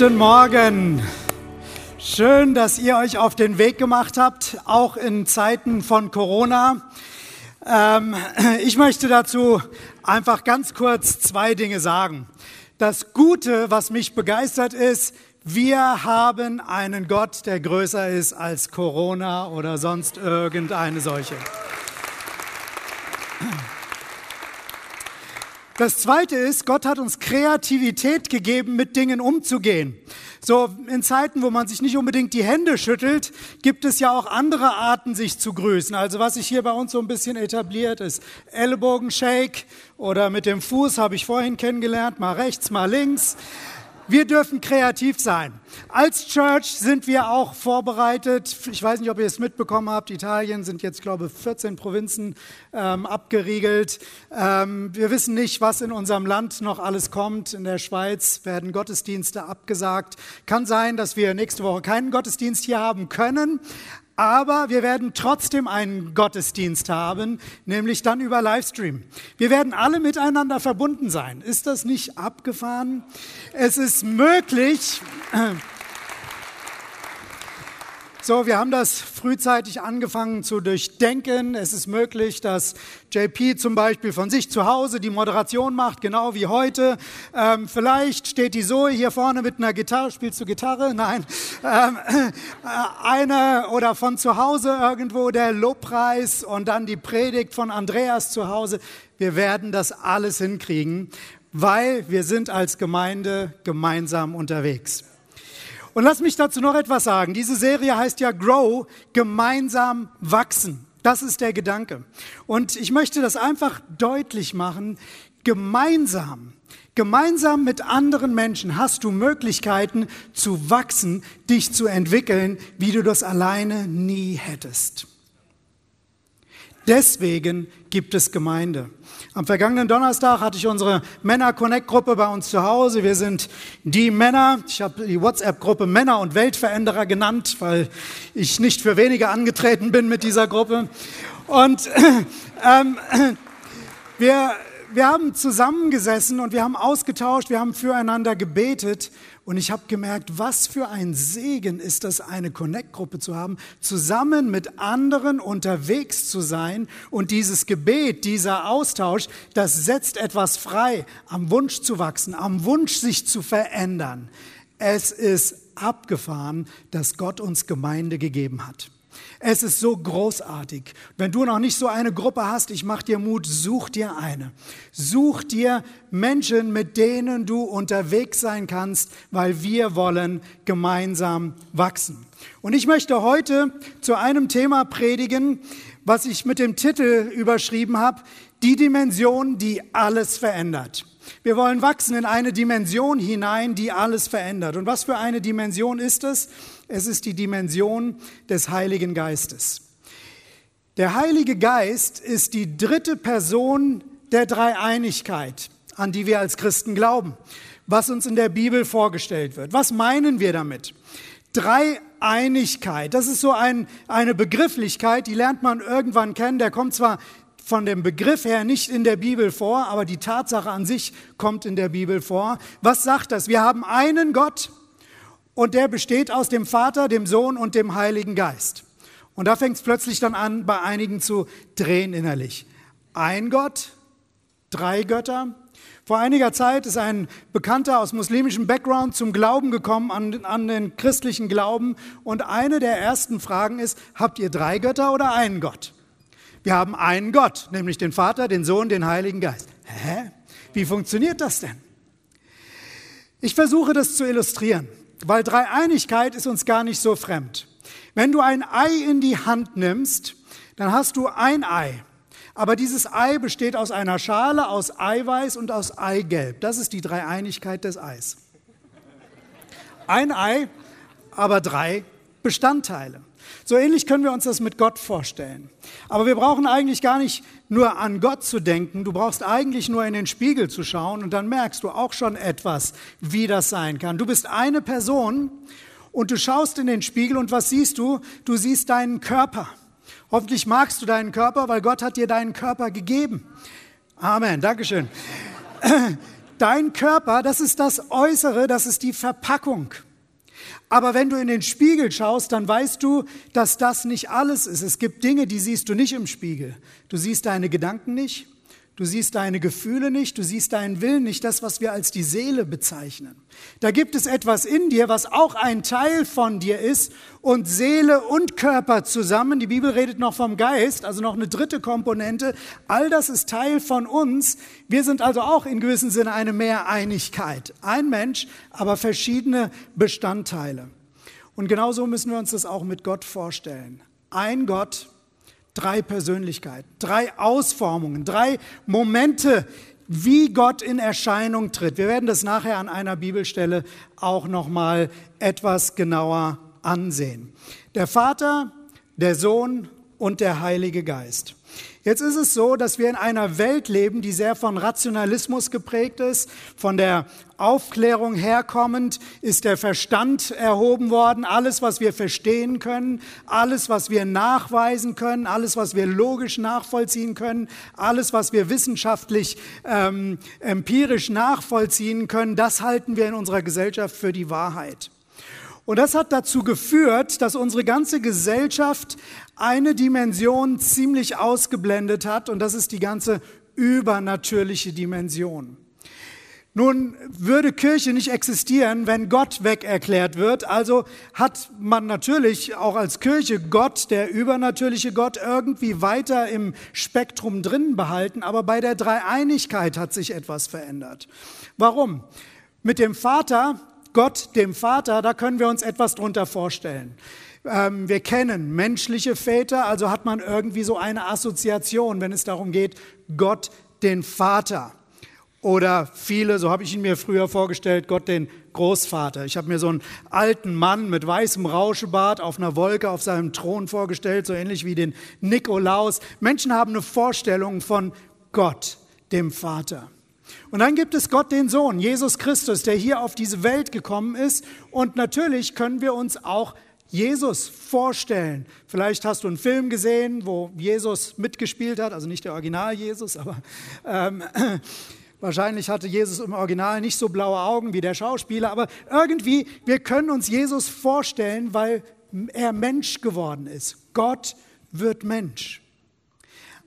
Guten Morgen. Schön, dass ihr euch auf den Weg gemacht habt, auch in Zeiten von Corona. Ähm, ich möchte dazu einfach ganz kurz zwei Dinge sagen. Das Gute, was mich begeistert ist, wir haben einen Gott, der größer ist als Corona oder sonst irgendeine solche. Das Zweite ist, Gott hat uns Kreativität gegeben, mit Dingen umzugehen. So in Zeiten, wo man sich nicht unbedingt die Hände schüttelt, gibt es ja auch andere Arten, sich zu grüßen. Also was sich hier bei uns so ein bisschen etabliert ist, Ellbogenshake oder mit dem Fuß habe ich vorhin kennengelernt, mal rechts, mal links. Wir dürfen kreativ sein. Als Church sind wir auch vorbereitet. Ich weiß nicht, ob ihr es mitbekommen habt. Italien sind jetzt, glaube ich, 14 Provinzen ähm, abgeriegelt. Ähm, wir wissen nicht, was in unserem Land noch alles kommt. In der Schweiz werden Gottesdienste abgesagt. Kann sein, dass wir nächste Woche keinen Gottesdienst hier haben können. Aber wir werden trotzdem einen Gottesdienst haben, nämlich dann über Livestream. Wir werden alle miteinander verbunden sein. Ist das nicht abgefahren? Es ist möglich. So, wir haben das frühzeitig angefangen zu durchdenken. Es ist möglich, dass JP zum Beispiel von sich zu Hause die Moderation macht, genau wie heute. Ähm, vielleicht steht die Zoe hier vorne mit einer Gitarre. Spielst du Gitarre? Nein. Ähm, äh, eine oder von zu Hause irgendwo der Lobpreis und dann die Predigt von Andreas zu Hause. Wir werden das alles hinkriegen, weil wir sind als Gemeinde gemeinsam unterwegs. Und lass mich dazu noch etwas sagen. Diese Serie heißt ja Grow, gemeinsam wachsen. Das ist der Gedanke. Und ich möchte das einfach deutlich machen. Gemeinsam, gemeinsam mit anderen Menschen hast du Möglichkeiten zu wachsen, dich zu entwickeln, wie du das alleine nie hättest. Deswegen gibt es Gemeinde. Am vergangenen Donnerstag hatte ich unsere Männer-Connect-Gruppe bei uns zu Hause. Wir sind die Männer. Ich habe die WhatsApp-Gruppe Männer und Weltveränderer genannt, weil ich nicht für wenige angetreten bin mit dieser Gruppe. Und ähm, wir, wir haben zusammengesessen und wir haben ausgetauscht, wir haben füreinander gebetet und ich habe gemerkt, was für ein Segen ist das, eine Connect-Gruppe zu haben, zusammen mit anderen unterwegs zu sein. Und dieses Gebet, dieser Austausch, das setzt etwas frei, am Wunsch zu wachsen, am Wunsch sich zu verändern. Es ist abgefahren, dass Gott uns Gemeinde gegeben hat. Es ist so großartig. Wenn du noch nicht so eine Gruppe hast, ich mach dir Mut, such dir eine. Such dir Menschen, mit denen du unterwegs sein kannst, weil wir wollen gemeinsam wachsen. Und ich möchte heute zu einem Thema predigen, was ich mit dem Titel überschrieben habe, die Dimension, die alles verändert. Wir wollen wachsen in eine Dimension hinein, die alles verändert. Und was für eine Dimension ist es? Es ist die Dimension des Heiligen Geistes. Der Heilige Geist ist die dritte Person der Dreieinigkeit, an die wir als Christen glauben, was uns in der Bibel vorgestellt wird. Was meinen wir damit? Dreieinigkeit, das ist so ein, eine Begrifflichkeit, die lernt man irgendwann kennen. Der kommt zwar von dem Begriff her nicht in der Bibel vor, aber die Tatsache an sich kommt in der Bibel vor. Was sagt das? Wir haben einen Gott und der besteht aus dem Vater, dem Sohn und dem Heiligen Geist. Und da fängt es plötzlich dann an, bei einigen zu drehen innerlich. Ein Gott, drei Götter. Vor einiger Zeit ist ein Bekannter aus muslimischem Background zum Glauben gekommen, an, an den christlichen Glauben. Und eine der ersten Fragen ist, habt ihr drei Götter oder einen Gott? Wir haben einen Gott, nämlich den Vater, den Sohn, den Heiligen Geist. Hä? Wie funktioniert das denn? Ich versuche das zu illustrieren, weil Dreieinigkeit ist uns gar nicht so fremd. Wenn du ein Ei in die Hand nimmst, dann hast du ein Ei. Aber dieses Ei besteht aus einer Schale, aus Eiweiß und aus Eigelb. Das ist die Dreieinigkeit des Eis. Ein Ei, aber drei Bestandteile. So ähnlich können wir uns das mit Gott vorstellen. Aber wir brauchen eigentlich gar nicht nur an Gott zu denken, du brauchst eigentlich nur in den Spiegel zu schauen und dann merkst du auch schon etwas, wie das sein kann. Du bist eine Person und du schaust in den Spiegel und was siehst du? Du siehst deinen Körper. Hoffentlich magst du deinen Körper, weil Gott hat dir deinen Körper gegeben. Amen, Dankeschön. Dein Körper, das ist das Äußere, das ist die Verpackung. Aber wenn du in den Spiegel schaust, dann weißt du, dass das nicht alles ist. Es gibt Dinge, die siehst du nicht im Spiegel. Du siehst deine Gedanken nicht, Du siehst deine Gefühle nicht, du siehst deinen Willen nicht, das, was wir als die Seele bezeichnen. Da gibt es etwas in dir, was auch ein Teil von dir ist und Seele und Körper zusammen. Die Bibel redet noch vom Geist, also noch eine dritte Komponente. All das ist Teil von uns. Wir sind also auch in gewissem Sinne eine Mehreinigkeit. Ein Mensch, aber verschiedene Bestandteile. Und genauso müssen wir uns das auch mit Gott vorstellen. Ein Gott, drei Persönlichkeiten, drei Ausformungen, drei Momente, wie Gott in Erscheinung tritt. Wir werden das nachher an einer Bibelstelle auch noch mal etwas genauer ansehen. Der Vater, der Sohn und der Heilige Geist. Jetzt ist es so, dass wir in einer Welt leben, die sehr von Rationalismus geprägt ist, von der Aufklärung herkommend ist der Verstand erhoben worden, alles, was wir verstehen können, alles, was wir nachweisen können, alles, was wir logisch nachvollziehen können, alles, was wir wissenschaftlich, ähm, empirisch nachvollziehen können, das halten wir in unserer Gesellschaft für die Wahrheit. Und das hat dazu geführt, dass unsere ganze Gesellschaft eine Dimension ziemlich ausgeblendet hat und das ist die ganze übernatürliche Dimension. Nun würde Kirche nicht existieren, wenn Gott weg erklärt wird. Also hat man natürlich auch als Kirche Gott, der übernatürliche Gott, irgendwie weiter im Spektrum drin behalten. Aber bei der Dreieinigkeit hat sich etwas verändert. Warum? Mit dem Vater Gott, dem Vater, da können wir uns etwas drunter vorstellen. Ähm, wir kennen menschliche Väter, also hat man irgendwie so eine Assoziation, wenn es darum geht, Gott, den Vater. Oder viele, so habe ich ihn mir früher vorgestellt, Gott den Großvater. Ich habe mir so einen alten Mann mit weißem Rauschebart auf einer Wolke auf seinem Thron vorgestellt, so ähnlich wie den Nikolaus. Menschen haben eine Vorstellung von Gott, dem Vater. Und dann gibt es Gott den Sohn, Jesus Christus, der hier auf diese Welt gekommen ist. Und natürlich können wir uns auch Jesus vorstellen. Vielleicht hast du einen Film gesehen, wo Jesus mitgespielt hat, also nicht der Original Jesus, aber ähm, wahrscheinlich hatte Jesus im Original nicht so blaue Augen wie der Schauspieler, aber irgendwie, wir können uns Jesus vorstellen, weil er Mensch geworden ist. Gott wird Mensch.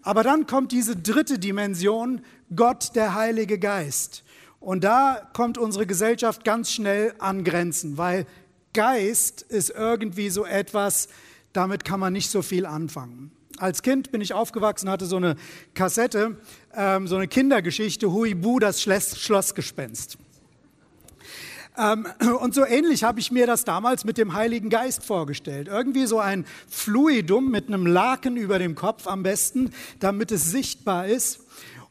Aber dann kommt diese dritte Dimension, Gott, der Heilige Geist. Und da kommt unsere Gesellschaft ganz schnell an Grenzen, weil Geist ist irgendwie so etwas, damit kann man nicht so viel anfangen. Als Kind bin ich aufgewachsen, hatte so eine Kassette, ähm, so eine Kindergeschichte, Huibu, das Schlossgespenst. Ähm, und so ähnlich habe ich mir das damals mit dem Heiligen Geist vorgestellt. Irgendwie so ein Fluidum mit einem Laken über dem Kopf am besten, damit es sichtbar ist.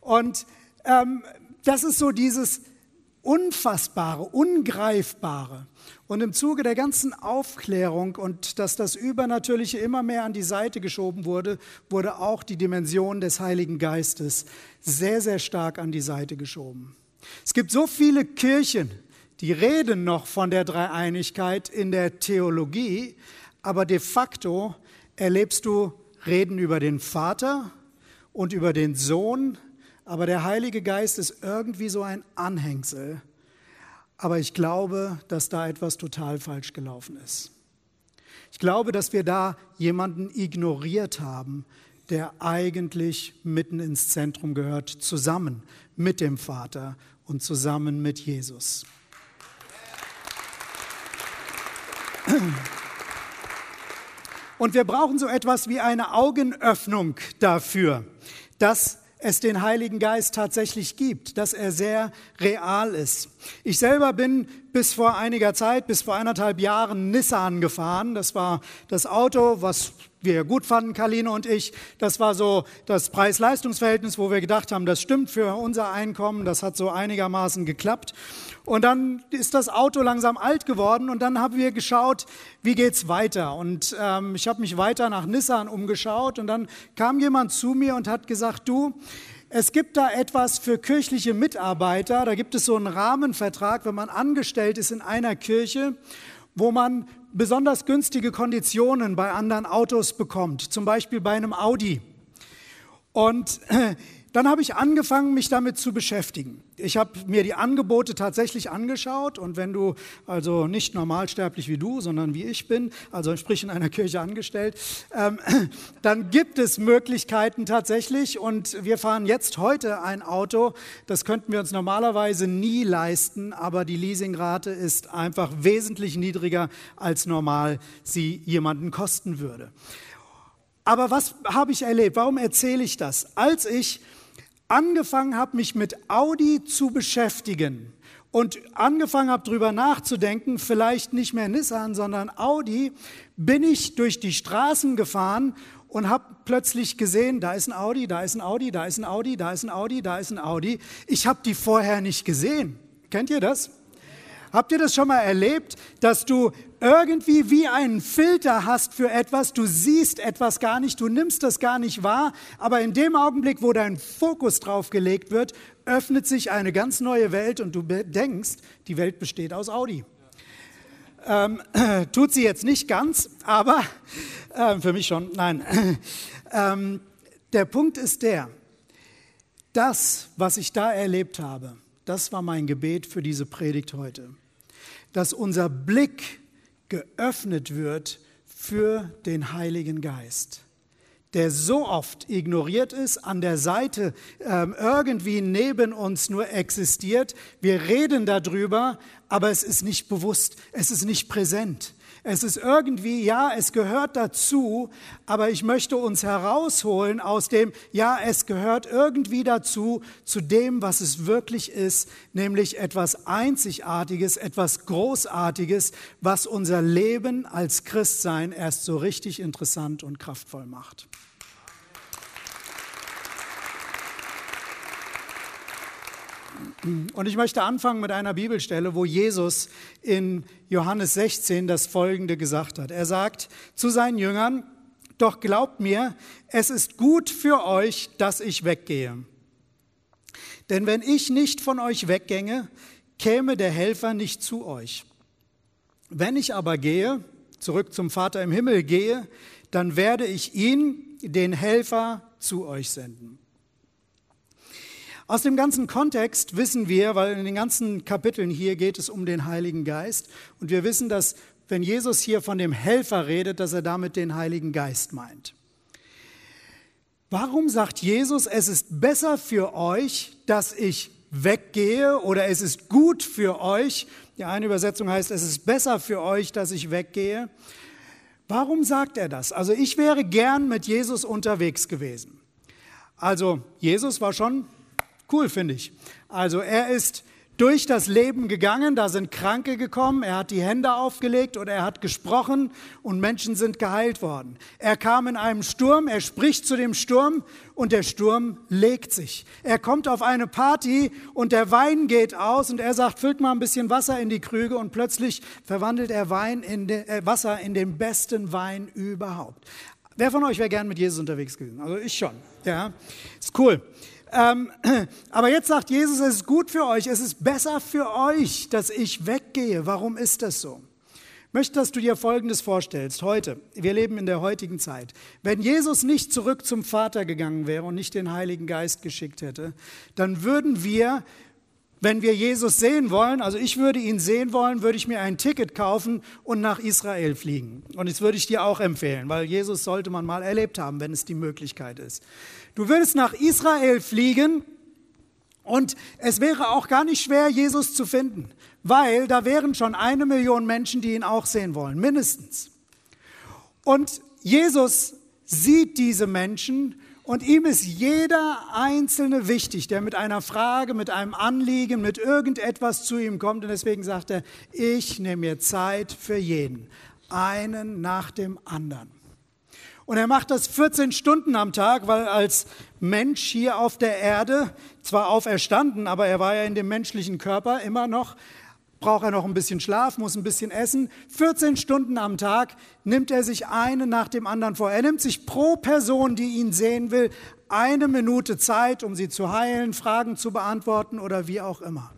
Und ähm, das ist so dieses Unfassbare, Ungreifbare. Und im Zuge der ganzen Aufklärung und dass das Übernatürliche immer mehr an die Seite geschoben wurde, wurde auch die Dimension des Heiligen Geistes sehr, sehr stark an die Seite geschoben. Es gibt so viele Kirchen, die reden noch von der Dreieinigkeit in der Theologie, aber de facto erlebst du Reden über den Vater und über den Sohn aber der Heilige Geist ist irgendwie so ein Anhängsel. Aber ich glaube, dass da etwas total falsch gelaufen ist. Ich glaube, dass wir da jemanden ignoriert haben, der eigentlich mitten ins Zentrum gehört, zusammen mit dem Vater und zusammen mit Jesus. Und wir brauchen so etwas wie eine Augenöffnung dafür, dass es den Heiligen Geist tatsächlich gibt, dass er sehr real ist. Ich selber bin bis vor einiger Zeit, bis vor eineinhalb Jahren Nissan gefahren. Das war das Auto, was wir gut fanden, Kaline und ich. Das war so das Preis-Leistungs-Verhältnis, wo wir gedacht haben, das stimmt für unser Einkommen. Das hat so einigermaßen geklappt. Und dann ist das Auto langsam alt geworden und dann haben wir geschaut, wie geht's weiter. Und ähm, ich habe mich weiter nach Nissan umgeschaut und dann kam jemand zu mir und hat gesagt, du, es gibt da etwas für kirchliche Mitarbeiter. Da gibt es so einen Rahmenvertrag, wenn man angestellt ist in einer Kirche, wo man besonders günstige Konditionen bei anderen Autos bekommt, zum Beispiel bei einem Audi. Und dann habe ich angefangen, mich damit zu beschäftigen. Ich habe mir die Angebote tatsächlich angeschaut und wenn du also nicht normalsterblich wie du, sondern wie ich bin, also sprich in einer Kirche angestellt, ähm, dann gibt es Möglichkeiten tatsächlich und wir fahren jetzt heute ein Auto, das könnten wir uns normalerweise nie leisten, aber die Leasingrate ist einfach wesentlich niedriger als normal sie jemanden kosten würde. Aber was habe ich erlebt? Warum erzähle ich das? Als ich angefangen habe, mich mit Audi zu beschäftigen und angefangen habe, darüber nachzudenken, vielleicht nicht mehr Nissan, sondern Audi, bin ich durch die Straßen gefahren und habe plötzlich gesehen, da ist ein Audi, da ist ein Audi, da ist ein Audi, da ist ein Audi, da ist ein Audi. Ich habe die vorher nicht gesehen. Kennt ihr das? Habt ihr das schon mal erlebt, dass du irgendwie wie einen Filter hast für etwas, du siehst etwas gar nicht, du nimmst das gar nicht wahr, aber in dem Augenblick, wo dein Fokus drauf gelegt wird, öffnet sich eine ganz neue Welt und du denkst, die Welt besteht aus Audi. Ähm, tut sie jetzt nicht ganz, aber äh, für mich schon, nein. Ähm, der Punkt ist der, das, was ich da erlebt habe, das war mein Gebet für diese Predigt heute dass unser Blick geöffnet wird für den Heiligen Geist, der so oft ignoriert ist, an der Seite äh, irgendwie neben uns nur existiert. Wir reden darüber, aber es ist nicht bewusst, es ist nicht präsent. Es ist irgendwie, ja, es gehört dazu, aber ich möchte uns herausholen aus dem, ja, es gehört irgendwie dazu, zu dem, was es wirklich ist, nämlich etwas Einzigartiges, etwas Großartiges, was unser Leben als Christsein erst so richtig interessant und kraftvoll macht. Und ich möchte anfangen mit einer Bibelstelle, wo Jesus in Johannes 16 das Folgende gesagt hat. Er sagt zu seinen Jüngern, doch glaubt mir, es ist gut für euch, dass ich weggehe. Denn wenn ich nicht von euch weggänge, käme der Helfer nicht zu euch. Wenn ich aber gehe, zurück zum Vater im Himmel gehe, dann werde ich ihn, den Helfer, zu euch senden. Aus dem ganzen Kontext wissen wir, weil in den ganzen Kapiteln hier geht es um den Heiligen Geist und wir wissen, dass wenn Jesus hier von dem Helfer redet, dass er damit den Heiligen Geist meint. Warum sagt Jesus, es ist besser für euch, dass ich weggehe oder es ist gut für euch? Die eine Übersetzung heißt, es ist besser für euch, dass ich weggehe. Warum sagt er das? Also ich wäre gern mit Jesus unterwegs gewesen. Also Jesus war schon Cool, finde ich. Also er ist durch das Leben gegangen, da sind Kranke gekommen, er hat die Hände aufgelegt oder er hat gesprochen und Menschen sind geheilt worden. Er kam in einem Sturm, er spricht zu dem Sturm und der Sturm legt sich. Er kommt auf eine Party und der Wein geht aus und er sagt, füllt mal ein bisschen Wasser in die Krüge und plötzlich verwandelt er Wein in de, äh, Wasser in den besten Wein überhaupt. Wer von euch wäre gern mit Jesus unterwegs gewesen? Also ich schon. Ja, ist cool. Ähm, aber jetzt sagt Jesus, es ist gut für euch, es ist besser für euch, dass ich weggehe. Warum ist das so? Ich möchte, dass du dir Folgendes vorstellst. Heute, wir leben in der heutigen Zeit. Wenn Jesus nicht zurück zum Vater gegangen wäre und nicht den Heiligen Geist geschickt hätte, dann würden wir wenn wir Jesus sehen wollen, also ich würde ihn sehen wollen, würde ich mir ein Ticket kaufen und nach Israel fliegen. Und das würde ich dir auch empfehlen, weil Jesus sollte man mal erlebt haben, wenn es die Möglichkeit ist. Du würdest nach Israel fliegen und es wäre auch gar nicht schwer, Jesus zu finden, weil da wären schon eine Million Menschen, die ihn auch sehen wollen, mindestens. Und Jesus sieht diese Menschen und ihm ist jeder Einzelne wichtig, der mit einer Frage, mit einem Anliegen, mit irgendetwas zu ihm kommt. Und deswegen sagt er, ich nehme mir Zeit für jeden, einen nach dem anderen. Und er macht das 14 Stunden am Tag, weil als Mensch hier auf der Erde, zwar auferstanden, aber er war ja in dem menschlichen Körper immer noch, braucht er noch ein bisschen Schlaf, muss ein bisschen essen. 14 Stunden am Tag nimmt er sich eine nach dem anderen vor. Er nimmt sich pro Person, die ihn sehen will, eine Minute Zeit, um sie zu heilen, Fragen zu beantworten oder wie auch immer.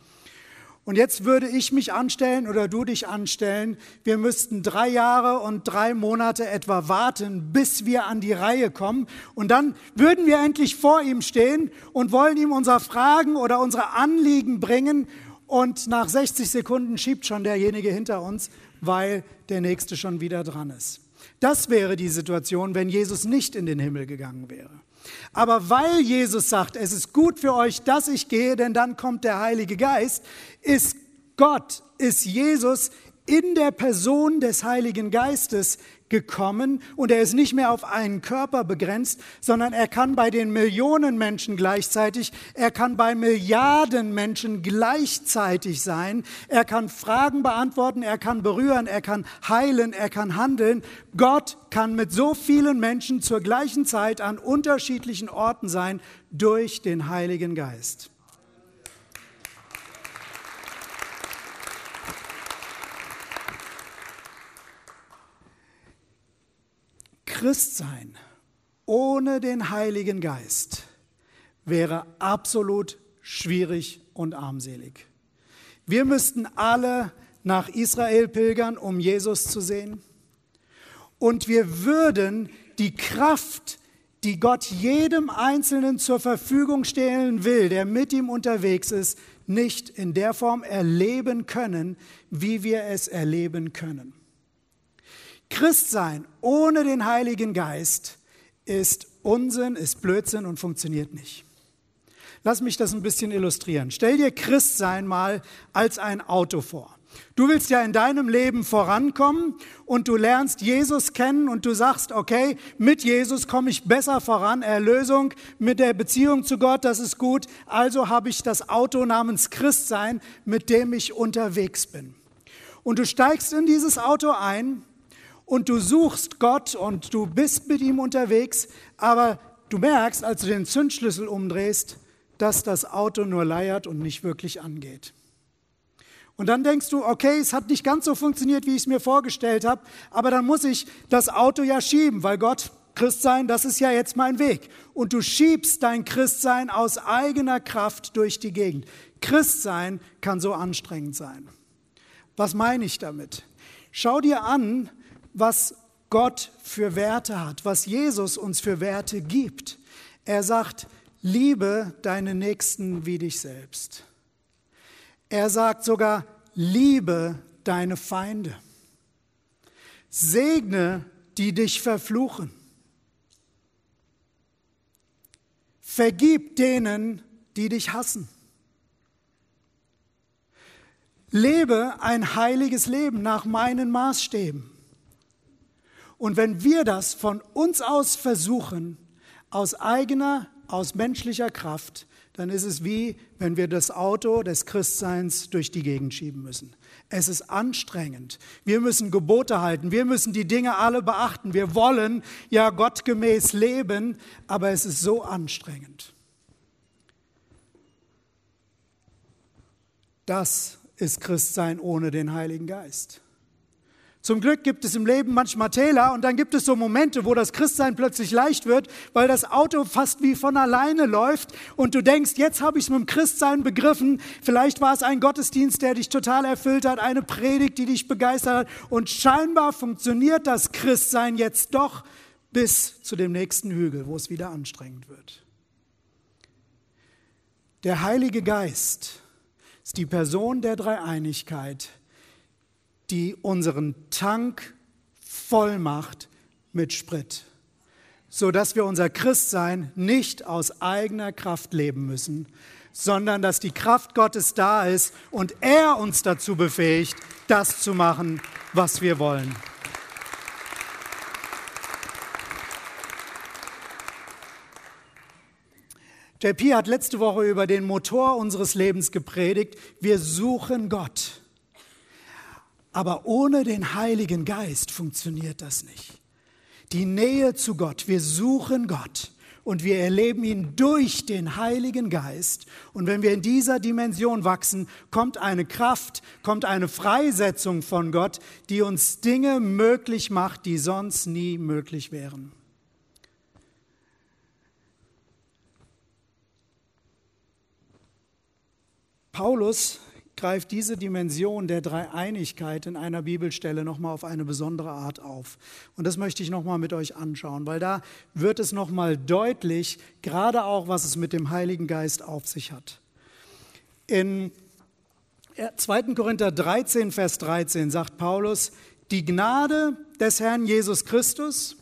Und jetzt würde ich mich anstellen oder du dich anstellen, wir müssten drei Jahre und drei Monate etwa warten, bis wir an die Reihe kommen. Und dann würden wir endlich vor ihm stehen und wollen ihm unsere Fragen oder unsere Anliegen bringen. Und nach 60 Sekunden schiebt schon derjenige hinter uns, weil der nächste schon wieder dran ist. Das wäre die Situation, wenn Jesus nicht in den Himmel gegangen wäre. Aber weil Jesus sagt, es ist gut für euch, dass ich gehe, denn dann kommt der Heilige Geist, ist Gott, ist Jesus in der Person des Heiligen Geistes gekommen und er ist nicht mehr auf einen Körper begrenzt, sondern er kann bei den Millionen Menschen gleichzeitig, er kann bei Milliarden Menschen gleichzeitig sein, er kann Fragen beantworten, er kann berühren, er kann heilen, er kann handeln. Gott kann mit so vielen Menschen zur gleichen Zeit an unterschiedlichen Orten sein durch den Heiligen Geist. Christsein ohne den Heiligen Geist wäre absolut schwierig und armselig. Wir müssten alle nach Israel pilgern, um Jesus zu sehen. Und wir würden die Kraft, die Gott jedem Einzelnen zur Verfügung stellen will, der mit ihm unterwegs ist, nicht in der Form erleben können, wie wir es erleben können. Christsein ohne den Heiligen Geist ist Unsinn, ist Blödsinn und funktioniert nicht. Lass mich das ein bisschen illustrieren. Stell dir Christsein mal als ein Auto vor. Du willst ja in deinem Leben vorankommen und du lernst Jesus kennen und du sagst, okay, mit Jesus komme ich besser voran, Erlösung mit der Beziehung zu Gott, das ist gut. Also habe ich das Auto namens Christsein, mit dem ich unterwegs bin. Und du steigst in dieses Auto ein und du suchst Gott und du bist mit ihm unterwegs, aber du merkst, als du den Zündschlüssel umdrehst, dass das Auto nur leiert und nicht wirklich angeht. Und dann denkst du, okay, es hat nicht ganz so funktioniert, wie ich es mir vorgestellt habe, aber dann muss ich das Auto ja schieben, weil Gott, Christsein, das ist ja jetzt mein Weg. Und du schiebst dein Christsein aus eigener Kraft durch die Gegend. Christsein kann so anstrengend sein. Was meine ich damit? Schau dir an, was Gott für Werte hat, was Jesus uns für Werte gibt. Er sagt, liebe deine Nächsten wie dich selbst. Er sagt sogar, liebe deine Feinde. Segne, die dich verfluchen. Vergib denen, die dich hassen. Lebe ein heiliges Leben nach meinen Maßstäben. Und wenn wir das von uns aus versuchen, aus eigener, aus menschlicher Kraft, dann ist es wie, wenn wir das Auto des Christseins durch die Gegend schieben müssen. Es ist anstrengend. Wir müssen Gebote halten. Wir müssen die Dinge alle beachten. Wir wollen ja gottgemäß leben, aber es ist so anstrengend. Das ist Christsein ohne den Heiligen Geist. Zum Glück gibt es im Leben manchmal Täler und dann gibt es so Momente, wo das Christsein plötzlich leicht wird, weil das Auto fast wie von alleine läuft und du denkst, jetzt habe ich es mit dem Christsein begriffen. Vielleicht war es ein Gottesdienst, der dich total erfüllt hat, eine Predigt, die dich begeistert hat und scheinbar funktioniert das Christsein jetzt doch bis zu dem nächsten Hügel, wo es wieder anstrengend wird. Der Heilige Geist ist die Person der Dreieinigkeit, die unseren Tank voll macht mit Sprit, sodass wir unser Christsein nicht aus eigener Kraft leben müssen, sondern dass die Kraft Gottes da ist und er uns dazu befähigt, das zu machen, was wir wollen. JP hat letzte Woche über den Motor unseres Lebens gepredigt. Wir suchen Gott. Aber ohne den Heiligen Geist funktioniert das nicht. Die Nähe zu Gott, wir suchen Gott und wir erleben ihn durch den Heiligen Geist. Und wenn wir in dieser Dimension wachsen, kommt eine Kraft, kommt eine Freisetzung von Gott, die uns Dinge möglich macht, die sonst nie möglich wären. Paulus greift diese Dimension der Dreieinigkeit in einer Bibelstelle nochmal auf eine besondere Art auf. Und das möchte ich nochmal mit euch anschauen, weil da wird es nochmal deutlich, gerade auch, was es mit dem Heiligen Geist auf sich hat. In 2. Korinther 13, Vers 13 sagt Paulus, die Gnade des Herrn Jesus Christus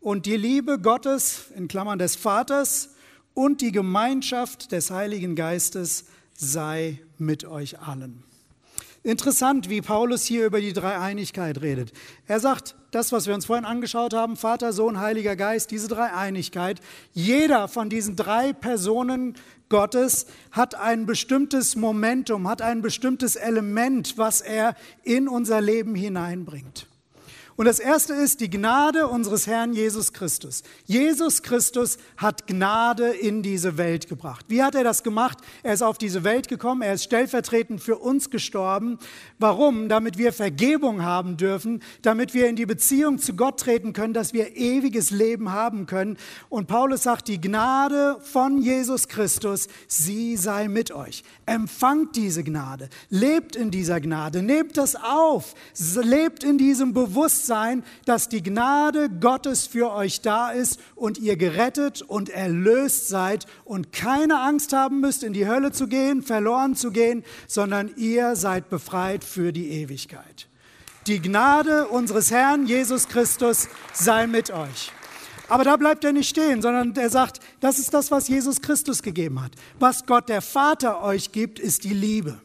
und die Liebe Gottes, in Klammern des Vaters, und die Gemeinschaft des Heiligen Geistes sei mit euch allen. Interessant, wie Paulus hier über die Dreieinigkeit redet. Er sagt, das, was wir uns vorhin angeschaut haben, Vater, Sohn, Heiliger Geist, diese Dreieinigkeit, jeder von diesen drei Personen Gottes hat ein bestimmtes Momentum, hat ein bestimmtes Element, was er in unser Leben hineinbringt. Und das erste ist die Gnade unseres Herrn Jesus Christus. Jesus Christus hat Gnade in diese Welt gebracht. Wie hat er das gemacht? Er ist auf diese Welt gekommen, er ist stellvertretend für uns gestorben. Warum? Damit wir Vergebung haben dürfen, damit wir in die Beziehung zu Gott treten können, dass wir ewiges Leben haben können. Und Paulus sagt, die Gnade von Jesus Christus, sie sei mit euch. Empfangt diese Gnade, lebt in dieser Gnade, nehmt das auf, lebt in diesem Bewusstsein sein, dass die Gnade Gottes für euch da ist und ihr gerettet und erlöst seid und keine Angst haben müsst, in die Hölle zu gehen, verloren zu gehen, sondern ihr seid befreit für die Ewigkeit. Die Gnade unseres Herrn Jesus Christus sei mit euch. Aber da bleibt er nicht stehen, sondern er sagt, das ist das, was Jesus Christus gegeben hat. Was Gott der Vater euch gibt, ist die Liebe.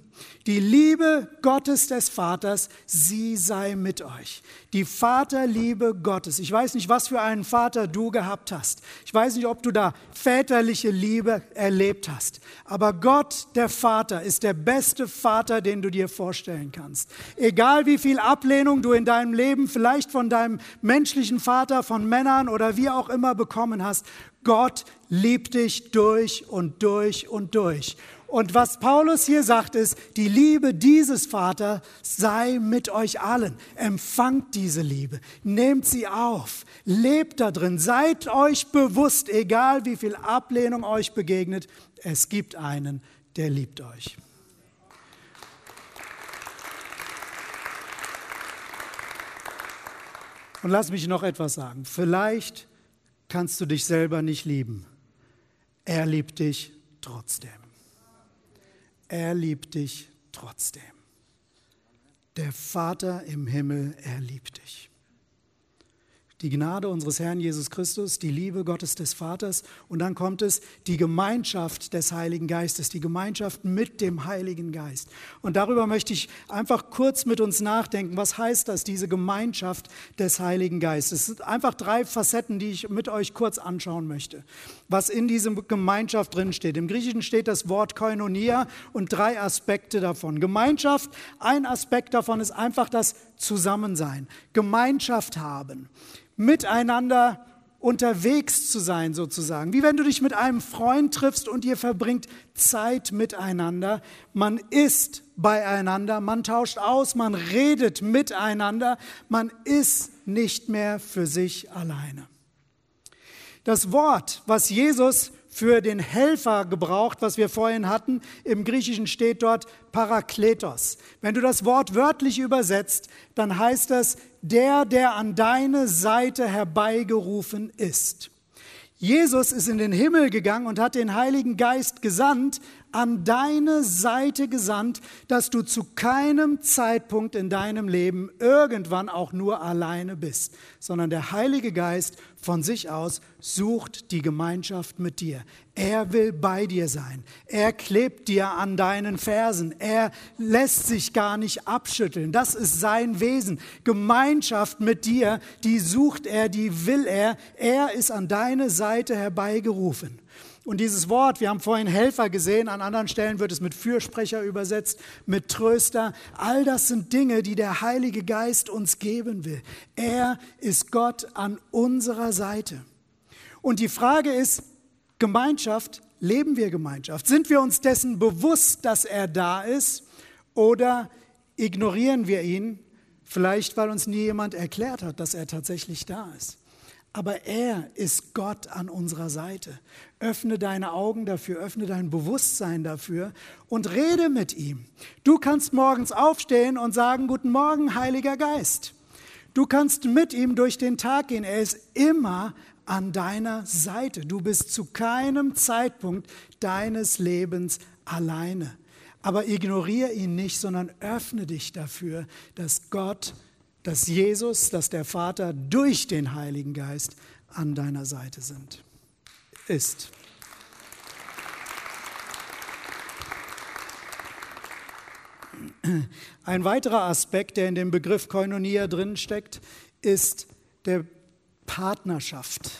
Die Liebe Gottes des Vaters, sie sei mit euch. Die Vaterliebe Gottes. Ich weiß nicht, was für einen Vater du gehabt hast. Ich weiß nicht, ob du da väterliche Liebe erlebt hast. Aber Gott, der Vater, ist der beste Vater, den du dir vorstellen kannst. Egal wie viel Ablehnung du in deinem Leben vielleicht von deinem menschlichen Vater, von Männern oder wie auch immer bekommen hast, Gott liebt dich durch und durch und durch. Und was Paulus hier sagt, ist, die Liebe dieses Vaters sei mit euch allen. Empfangt diese Liebe, nehmt sie auf, lebt da drin, seid euch bewusst, egal wie viel Ablehnung euch begegnet, es gibt einen, der liebt euch. Und lass mich noch etwas sagen. Vielleicht kannst du dich selber nicht lieben. Er liebt dich trotzdem. Er liebt dich trotzdem. Der Vater im Himmel, er liebt dich die Gnade unseres Herrn Jesus Christus, die Liebe Gottes des Vaters und dann kommt es die Gemeinschaft des Heiligen Geistes, die Gemeinschaft mit dem Heiligen Geist. Und darüber möchte ich einfach kurz mit uns nachdenken. Was heißt das, diese Gemeinschaft des Heiligen Geistes? Es sind einfach drei Facetten, die ich mit euch kurz anschauen möchte, was in diesem Gemeinschaft drin steht. Im Griechischen steht das Wort Koinonia und drei Aspekte davon. Gemeinschaft, ein Aspekt davon ist einfach das Zusammensein, Gemeinschaft haben miteinander unterwegs zu sein sozusagen. Wie wenn du dich mit einem Freund triffst und ihr verbringt Zeit miteinander. Man ist beieinander, man tauscht aus, man redet miteinander, man ist nicht mehr für sich alleine. Das Wort, was Jesus für den Helfer gebraucht, was wir vorhin hatten. Im Griechischen steht dort Parakletos. Wenn du das Wort wörtlich übersetzt, dann heißt das der, der an deine Seite herbeigerufen ist. Jesus ist in den Himmel gegangen und hat den Heiligen Geist gesandt, an deine Seite gesandt, dass du zu keinem Zeitpunkt in deinem Leben irgendwann auch nur alleine bist, sondern der Heilige Geist von sich aus sucht die Gemeinschaft mit dir. Er will bei dir sein. Er klebt dir an deinen Fersen. Er lässt sich gar nicht abschütteln. Das ist sein Wesen. Gemeinschaft mit dir, die sucht er, die will er. Er ist an deine Seite herbeigerufen. Und dieses Wort, wir haben vorhin Helfer gesehen, an anderen Stellen wird es mit Fürsprecher übersetzt, mit Tröster. All das sind Dinge, die der Heilige Geist uns geben will. Er ist Gott an unserer Seite. Und die Frage ist, Gemeinschaft, leben wir Gemeinschaft? Sind wir uns dessen bewusst, dass er da ist? Oder ignorieren wir ihn, vielleicht weil uns nie jemand erklärt hat, dass er tatsächlich da ist? Aber er ist Gott an unserer Seite. Öffne deine Augen dafür, öffne dein Bewusstsein dafür und rede mit ihm. Du kannst morgens aufstehen und sagen, guten Morgen, Heiliger Geist. Du kannst mit ihm durch den Tag gehen. Er ist immer an deiner Seite. Du bist zu keinem Zeitpunkt deines Lebens alleine. Aber ignoriere ihn nicht, sondern öffne dich dafür, dass Gott dass Jesus, dass der Vater durch den Heiligen Geist an deiner Seite sind, ist. Ein weiterer Aspekt, der in dem Begriff Koinonia drin steckt, ist der Partnerschaft.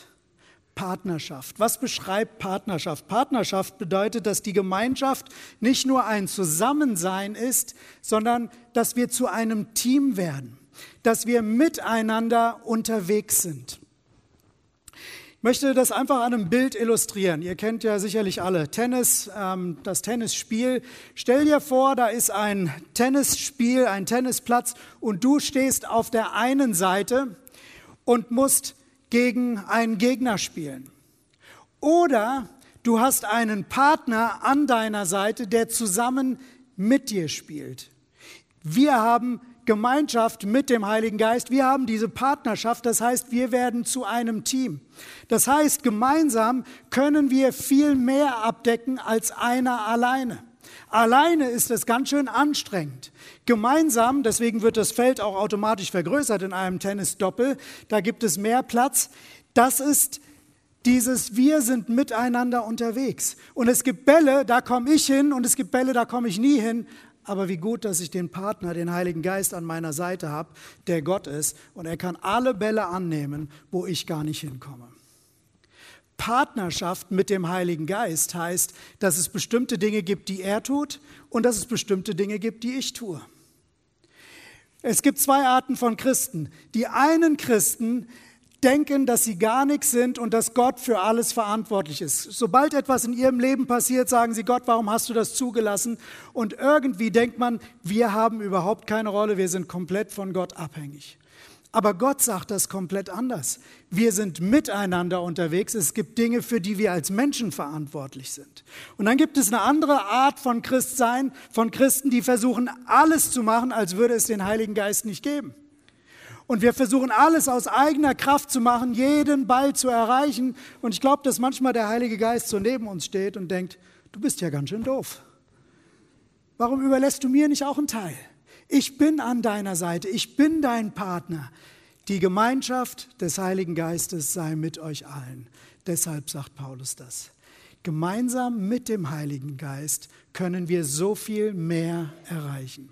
Partnerschaft. Was beschreibt Partnerschaft? Partnerschaft bedeutet, dass die Gemeinschaft nicht nur ein Zusammensein ist, sondern dass wir zu einem Team werden dass wir miteinander unterwegs sind. Ich möchte das einfach an einem Bild illustrieren. Ihr kennt ja sicherlich alle Tennis, ähm, das Tennisspiel. Stell dir vor, da ist ein Tennisspiel, ein Tennisplatz und du stehst auf der einen Seite und musst gegen einen Gegner spielen. Oder du hast einen Partner an deiner Seite, der zusammen mit dir spielt. Wir haben Gemeinschaft mit dem Heiligen Geist. Wir haben diese Partnerschaft, das heißt, wir werden zu einem Team. Das heißt, gemeinsam können wir viel mehr abdecken als einer alleine. Alleine ist es ganz schön anstrengend. Gemeinsam, deswegen wird das Feld auch automatisch vergrößert in einem Tennisdoppel, da gibt es mehr Platz. Das ist dieses Wir sind miteinander unterwegs. Und es gibt Bälle, da komme ich hin und es gibt Bälle, da komme ich nie hin aber wie gut, dass ich den Partner, den Heiligen Geist an meiner Seite habe, der Gott ist und er kann alle Bälle annehmen, wo ich gar nicht hinkomme. Partnerschaft mit dem Heiligen Geist heißt, dass es bestimmte Dinge gibt, die er tut und dass es bestimmte Dinge gibt, die ich tue. Es gibt zwei Arten von Christen. Die einen Christen, denken, dass sie gar nichts sind und dass Gott für alles verantwortlich ist. Sobald etwas in ihrem Leben passiert, sagen sie, Gott, warum hast du das zugelassen? Und irgendwie denkt man, wir haben überhaupt keine Rolle, wir sind komplett von Gott abhängig. Aber Gott sagt das komplett anders. Wir sind miteinander unterwegs. Es gibt Dinge, für die wir als Menschen verantwortlich sind. Und dann gibt es eine andere Art von Christsein, von Christen, die versuchen, alles zu machen, als würde es den Heiligen Geist nicht geben. Und wir versuchen alles aus eigener Kraft zu machen, jeden Ball zu erreichen. Und ich glaube, dass manchmal der Heilige Geist so neben uns steht und denkt, du bist ja ganz schön doof. Warum überlässt du mir nicht auch einen Teil? Ich bin an deiner Seite, ich bin dein Partner. Die Gemeinschaft des Heiligen Geistes sei mit euch allen. Deshalb sagt Paulus das. Gemeinsam mit dem Heiligen Geist können wir so viel mehr erreichen.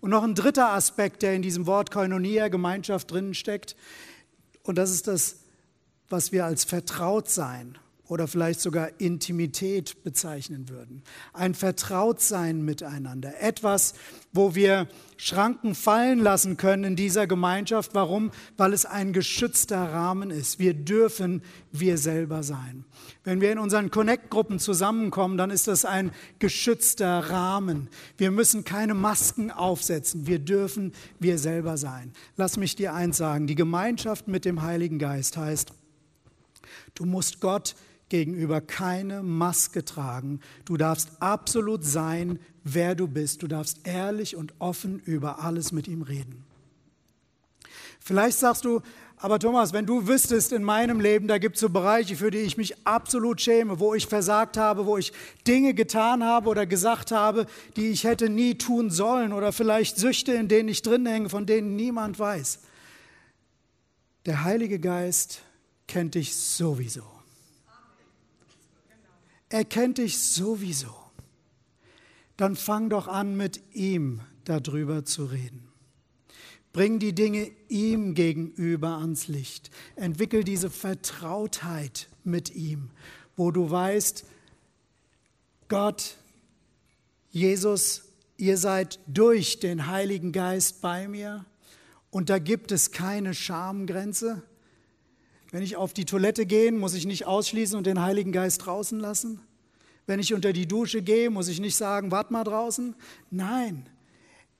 Und noch ein dritter Aspekt, der in diesem Wort Koinonia, Gemeinschaft drinnen steckt, und das ist das, was wir als Vertrautsein oder vielleicht sogar Intimität bezeichnen würden. Ein Vertrautsein miteinander. Etwas, wo wir Schranken fallen lassen können in dieser Gemeinschaft. Warum? Weil es ein geschützter Rahmen ist. Wir dürfen wir selber sein. Wenn wir in unseren Connect-Gruppen zusammenkommen, dann ist das ein geschützter Rahmen. Wir müssen keine Masken aufsetzen. Wir dürfen wir selber sein. Lass mich dir eins sagen. Die Gemeinschaft mit dem Heiligen Geist heißt, du musst Gott gegenüber keine Maske tragen. Du darfst absolut sein, wer du bist. Du darfst ehrlich und offen über alles mit ihm reden. Vielleicht sagst du, aber Thomas, wenn du wüsstest, in meinem Leben, da gibt es so Bereiche, für die ich mich absolut schäme, wo ich versagt habe, wo ich Dinge getan habe oder gesagt habe, die ich hätte nie tun sollen oder vielleicht Süchte, in denen ich drin hänge, von denen niemand weiß. Der Heilige Geist kennt dich sowieso. Er kennt dich sowieso. Dann fang doch an, mit ihm darüber zu reden. Bring die Dinge ihm gegenüber ans Licht. Entwickel diese Vertrautheit mit ihm, wo du weißt, Gott, Jesus, ihr seid durch den Heiligen Geist bei mir und da gibt es keine Schamgrenze. Wenn ich auf die Toilette gehe, muss ich nicht ausschließen und den Heiligen Geist draußen lassen. Wenn ich unter die Dusche gehe, muss ich nicht sagen, wart mal draußen. Nein,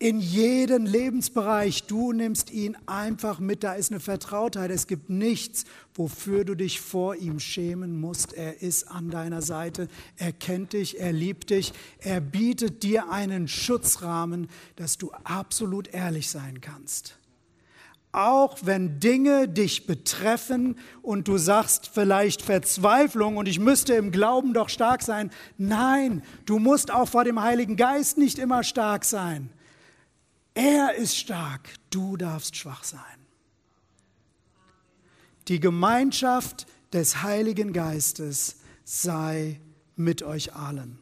in jeden Lebensbereich. Du nimmst ihn einfach mit. Da ist eine Vertrautheit. Es gibt nichts, wofür du dich vor ihm schämen musst. Er ist an deiner Seite. Er kennt dich. Er liebt dich. Er bietet dir einen Schutzrahmen, dass du absolut ehrlich sein kannst. Auch wenn Dinge dich betreffen und du sagst vielleicht Verzweiflung und ich müsste im Glauben doch stark sein. Nein, du musst auch vor dem Heiligen Geist nicht immer stark sein. Er ist stark, du darfst schwach sein. Die Gemeinschaft des Heiligen Geistes sei mit euch allen.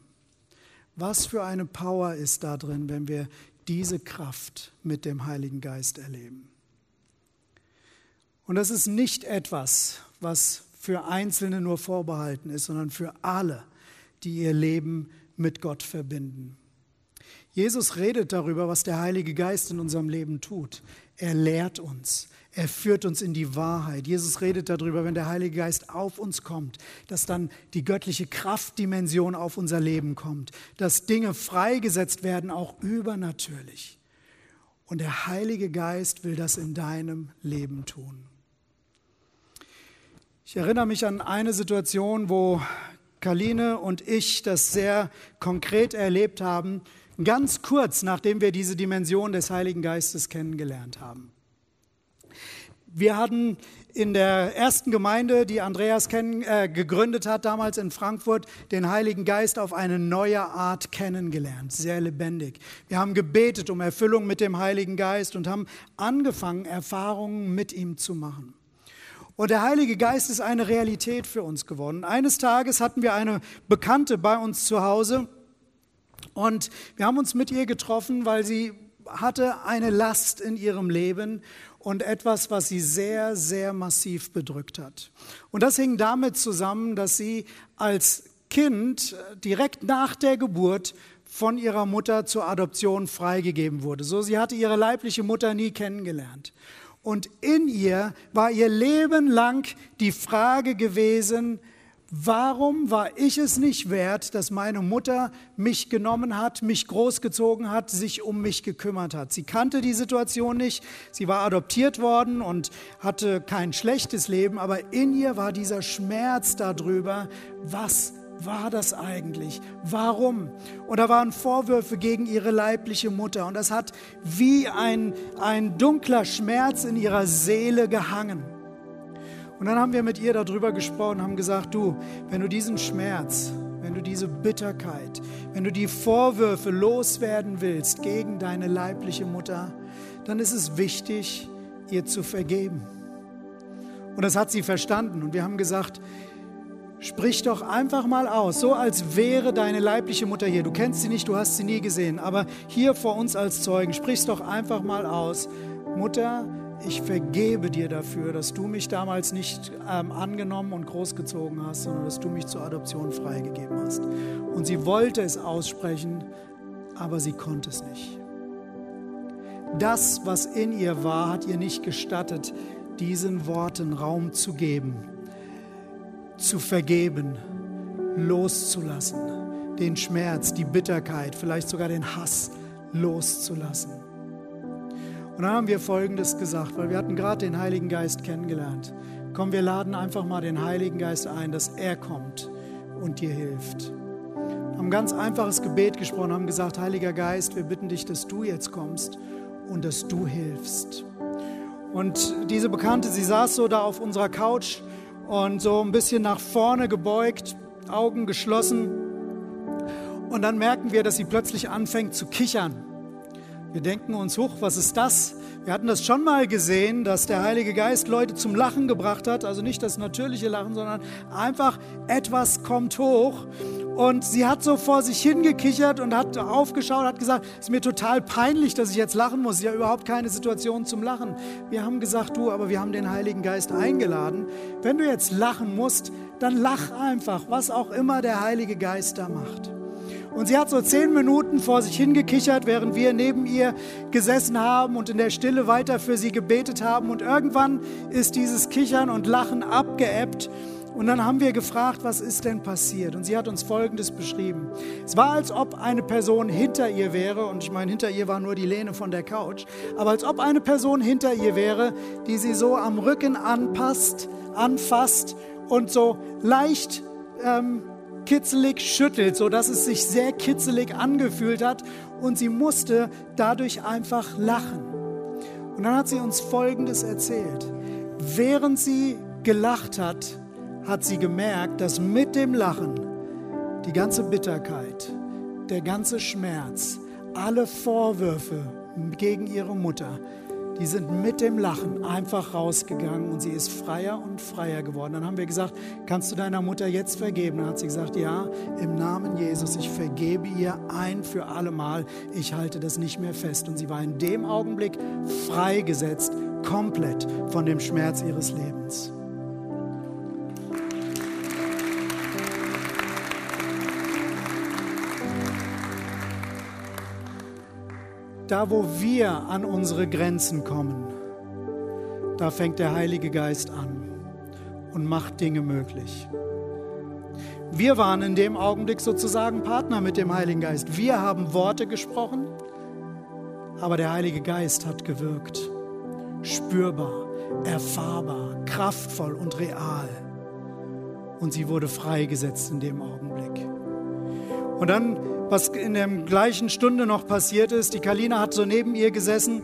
Was für eine Power ist da drin, wenn wir diese Kraft mit dem Heiligen Geist erleben. Und das ist nicht etwas, was für Einzelne nur vorbehalten ist, sondern für alle, die ihr Leben mit Gott verbinden. Jesus redet darüber, was der Heilige Geist in unserem Leben tut. Er lehrt uns. Er führt uns in die Wahrheit. Jesus redet darüber, wenn der Heilige Geist auf uns kommt, dass dann die göttliche Kraftdimension auf unser Leben kommt, dass Dinge freigesetzt werden, auch übernatürlich. Und der Heilige Geist will das in deinem Leben tun. Ich erinnere mich an eine Situation, wo Kaline und ich das sehr konkret erlebt haben ganz kurz nachdem wir diese Dimension des Heiligen Geistes kennengelernt haben. Wir hatten in der ersten Gemeinde, die Andreas kenn, äh, gegründet hat, damals in Frankfurt, den Heiligen Geist auf eine neue Art kennengelernt, sehr lebendig. Wir haben gebetet um Erfüllung mit dem Heiligen Geist und haben angefangen, Erfahrungen mit ihm zu machen. Und der Heilige Geist ist eine Realität für uns geworden. Eines Tages hatten wir eine Bekannte bei uns zu Hause, und wir haben uns mit ihr getroffen, weil sie hatte eine Last in ihrem Leben und etwas, was sie sehr, sehr massiv bedrückt hat. Und das hing damit zusammen, dass sie als Kind direkt nach der Geburt von ihrer Mutter zur Adoption freigegeben wurde. So, sie hatte ihre leibliche Mutter nie kennengelernt. Und in ihr war ihr Leben lang die Frage gewesen, Warum war ich es nicht wert, dass meine Mutter mich genommen hat, mich großgezogen hat, sich um mich gekümmert hat? Sie kannte die Situation nicht, sie war adoptiert worden und hatte kein schlechtes Leben, aber in ihr war dieser Schmerz darüber, was war das eigentlich? Warum? Und da waren Vorwürfe gegen ihre leibliche Mutter und das hat wie ein, ein dunkler Schmerz in ihrer Seele gehangen. Und dann haben wir mit ihr darüber gesprochen, haben gesagt, du, wenn du diesen Schmerz, wenn du diese Bitterkeit, wenn du die Vorwürfe loswerden willst gegen deine leibliche Mutter, dann ist es wichtig, ihr zu vergeben. Und das hat sie verstanden. Und wir haben gesagt, sprich doch einfach mal aus, so als wäre deine leibliche Mutter hier. Du kennst sie nicht, du hast sie nie gesehen, aber hier vor uns als Zeugen, sprich doch einfach mal aus. Mutter, ich vergebe dir dafür, dass du mich damals nicht ähm, angenommen und großgezogen hast, sondern dass du mich zur Adoption freigegeben hast. Und sie wollte es aussprechen, aber sie konnte es nicht. Das, was in ihr war, hat ihr nicht gestattet, diesen Worten Raum zu geben, zu vergeben, loszulassen, den Schmerz, die Bitterkeit, vielleicht sogar den Hass loszulassen. Und dann haben wir Folgendes gesagt, weil wir hatten gerade den Heiligen Geist kennengelernt. Komm, wir laden einfach mal den Heiligen Geist ein, dass er kommt und dir hilft. Haben ein ganz einfaches Gebet gesprochen, haben gesagt, Heiliger Geist, wir bitten dich, dass du jetzt kommst und dass du hilfst. Und diese Bekannte, sie saß so da auf unserer Couch und so ein bisschen nach vorne gebeugt, Augen geschlossen. Und dann merken wir, dass sie plötzlich anfängt zu kichern. Wir denken uns hoch, was ist das? Wir hatten das schon mal gesehen, dass der Heilige Geist Leute zum Lachen gebracht hat. Also nicht das natürliche Lachen, sondern einfach etwas kommt hoch. Und sie hat so vor sich hingekichert und hat aufgeschaut, hat gesagt, es ist mir total peinlich, dass ich jetzt lachen muss. Ich habe überhaupt keine Situation zum Lachen. Wir haben gesagt, du, aber wir haben den Heiligen Geist eingeladen. Wenn du jetzt lachen musst, dann lach einfach, was auch immer der Heilige Geist da macht. Und sie hat so zehn Minuten vor sich hingekichert, während wir neben ihr gesessen haben und in der Stille weiter für sie gebetet haben. Und irgendwann ist dieses Kichern und Lachen abgeebbt. Und dann haben wir gefragt, was ist denn passiert? Und sie hat uns Folgendes beschrieben. Es war, als ob eine Person hinter ihr wäre, und ich meine, hinter ihr war nur die Lehne von der Couch, aber als ob eine Person hinter ihr wäre, die sie so am Rücken anpasst, anfasst und so leicht ähm, kitzelig schüttelt, sodass es sich sehr kitzelig angefühlt hat und sie musste dadurch einfach lachen. Und dann hat sie uns Folgendes erzählt. Während sie gelacht hat, hat sie gemerkt, dass mit dem Lachen die ganze Bitterkeit, der ganze Schmerz, alle Vorwürfe gegen ihre Mutter, die sind mit dem Lachen einfach rausgegangen und sie ist freier und freier geworden. Dann haben wir gesagt, kannst du deiner Mutter jetzt vergeben? Dann hat sie gesagt, ja, im Namen Jesus, ich vergebe ihr ein für alle Mal. Ich halte das nicht mehr fest. Und sie war in dem Augenblick freigesetzt, komplett von dem Schmerz ihres Lebens. Da, wo wir an unsere Grenzen kommen, da fängt der Heilige Geist an und macht Dinge möglich. Wir waren in dem Augenblick sozusagen Partner mit dem Heiligen Geist. Wir haben Worte gesprochen, aber der Heilige Geist hat gewirkt. Spürbar, erfahrbar, kraftvoll und real. Und sie wurde freigesetzt in dem Augenblick. Und dann was in der gleichen Stunde noch passiert ist. Die Kalina hat so neben ihr gesessen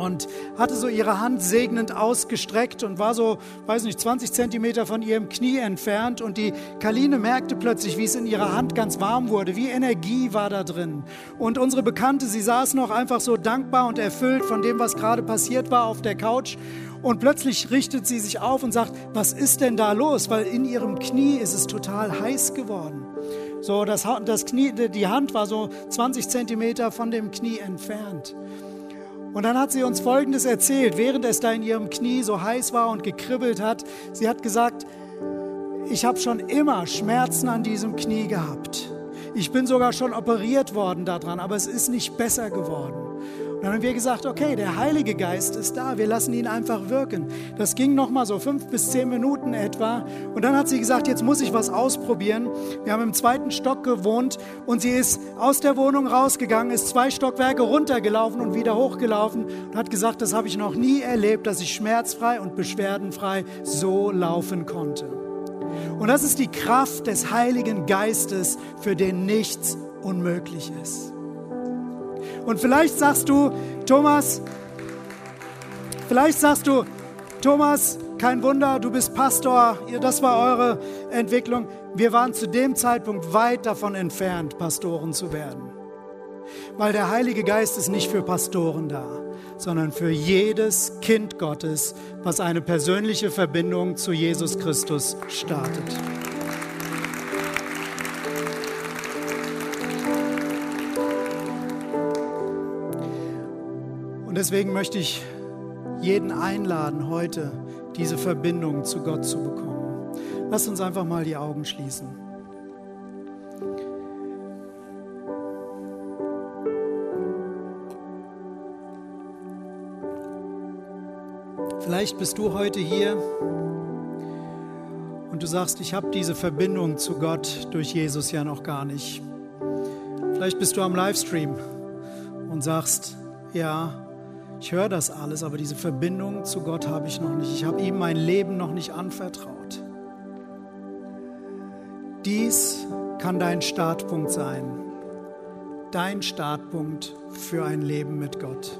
und hatte so ihre Hand segnend ausgestreckt und war so, weiß nicht, 20 Zentimeter von ihrem Knie entfernt. Und die Kaline merkte plötzlich, wie es in ihrer Hand ganz warm wurde, wie Energie war da drin. Und unsere Bekannte, sie saß noch einfach so dankbar und erfüllt von dem, was gerade passiert war auf der Couch. Und plötzlich richtet sie sich auf und sagt, was ist denn da los? Weil in ihrem Knie ist es total heiß geworden. So, das, das Knie, die Hand war so 20 Zentimeter von dem Knie entfernt. Und dann hat sie uns Folgendes erzählt, während es da in ihrem Knie so heiß war und gekribbelt hat. Sie hat gesagt, ich habe schon immer Schmerzen an diesem Knie gehabt. Ich bin sogar schon operiert worden daran, aber es ist nicht besser geworden. Dann haben wir gesagt, okay, der Heilige Geist ist da, wir lassen ihn einfach wirken. Das ging noch mal so fünf bis zehn Minuten etwa. Und dann hat sie gesagt, jetzt muss ich was ausprobieren. Wir haben im zweiten Stock gewohnt und sie ist aus der Wohnung rausgegangen, ist zwei Stockwerke runtergelaufen und wieder hochgelaufen und hat gesagt, das habe ich noch nie erlebt, dass ich schmerzfrei und beschwerdenfrei so laufen konnte. Und das ist die Kraft des Heiligen Geistes, für den nichts unmöglich ist. Und vielleicht sagst du, Thomas, vielleicht sagst du, Thomas, kein Wunder, du bist Pastor, das war eure Entwicklung. Wir waren zu dem Zeitpunkt weit davon entfernt, Pastoren zu werden. Weil der Heilige Geist ist nicht für Pastoren da, sondern für jedes Kind Gottes, was eine persönliche Verbindung zu Jesus Christus startet. Deswegen möchte ich jeden einladen, heute diese Verbindung zu Gott zu bekommen. Lasst uns einfach mal die Augen schließen. Vielleicht bist du heute hier und du sagst, ich habe diese Verbindung zu Gott durch Jesus ja noch gar nicht. Vielleicht bist du am Livestream und sagst, ja, ich höre das alles, aber diese Verbindung zu Gott habe ich noch nicht. Ich habe ihm mein Leben noch nicht anvertraut. Dies kann dein Startpunkt sein. Dein Startpunkt für ein Leben mit Gott.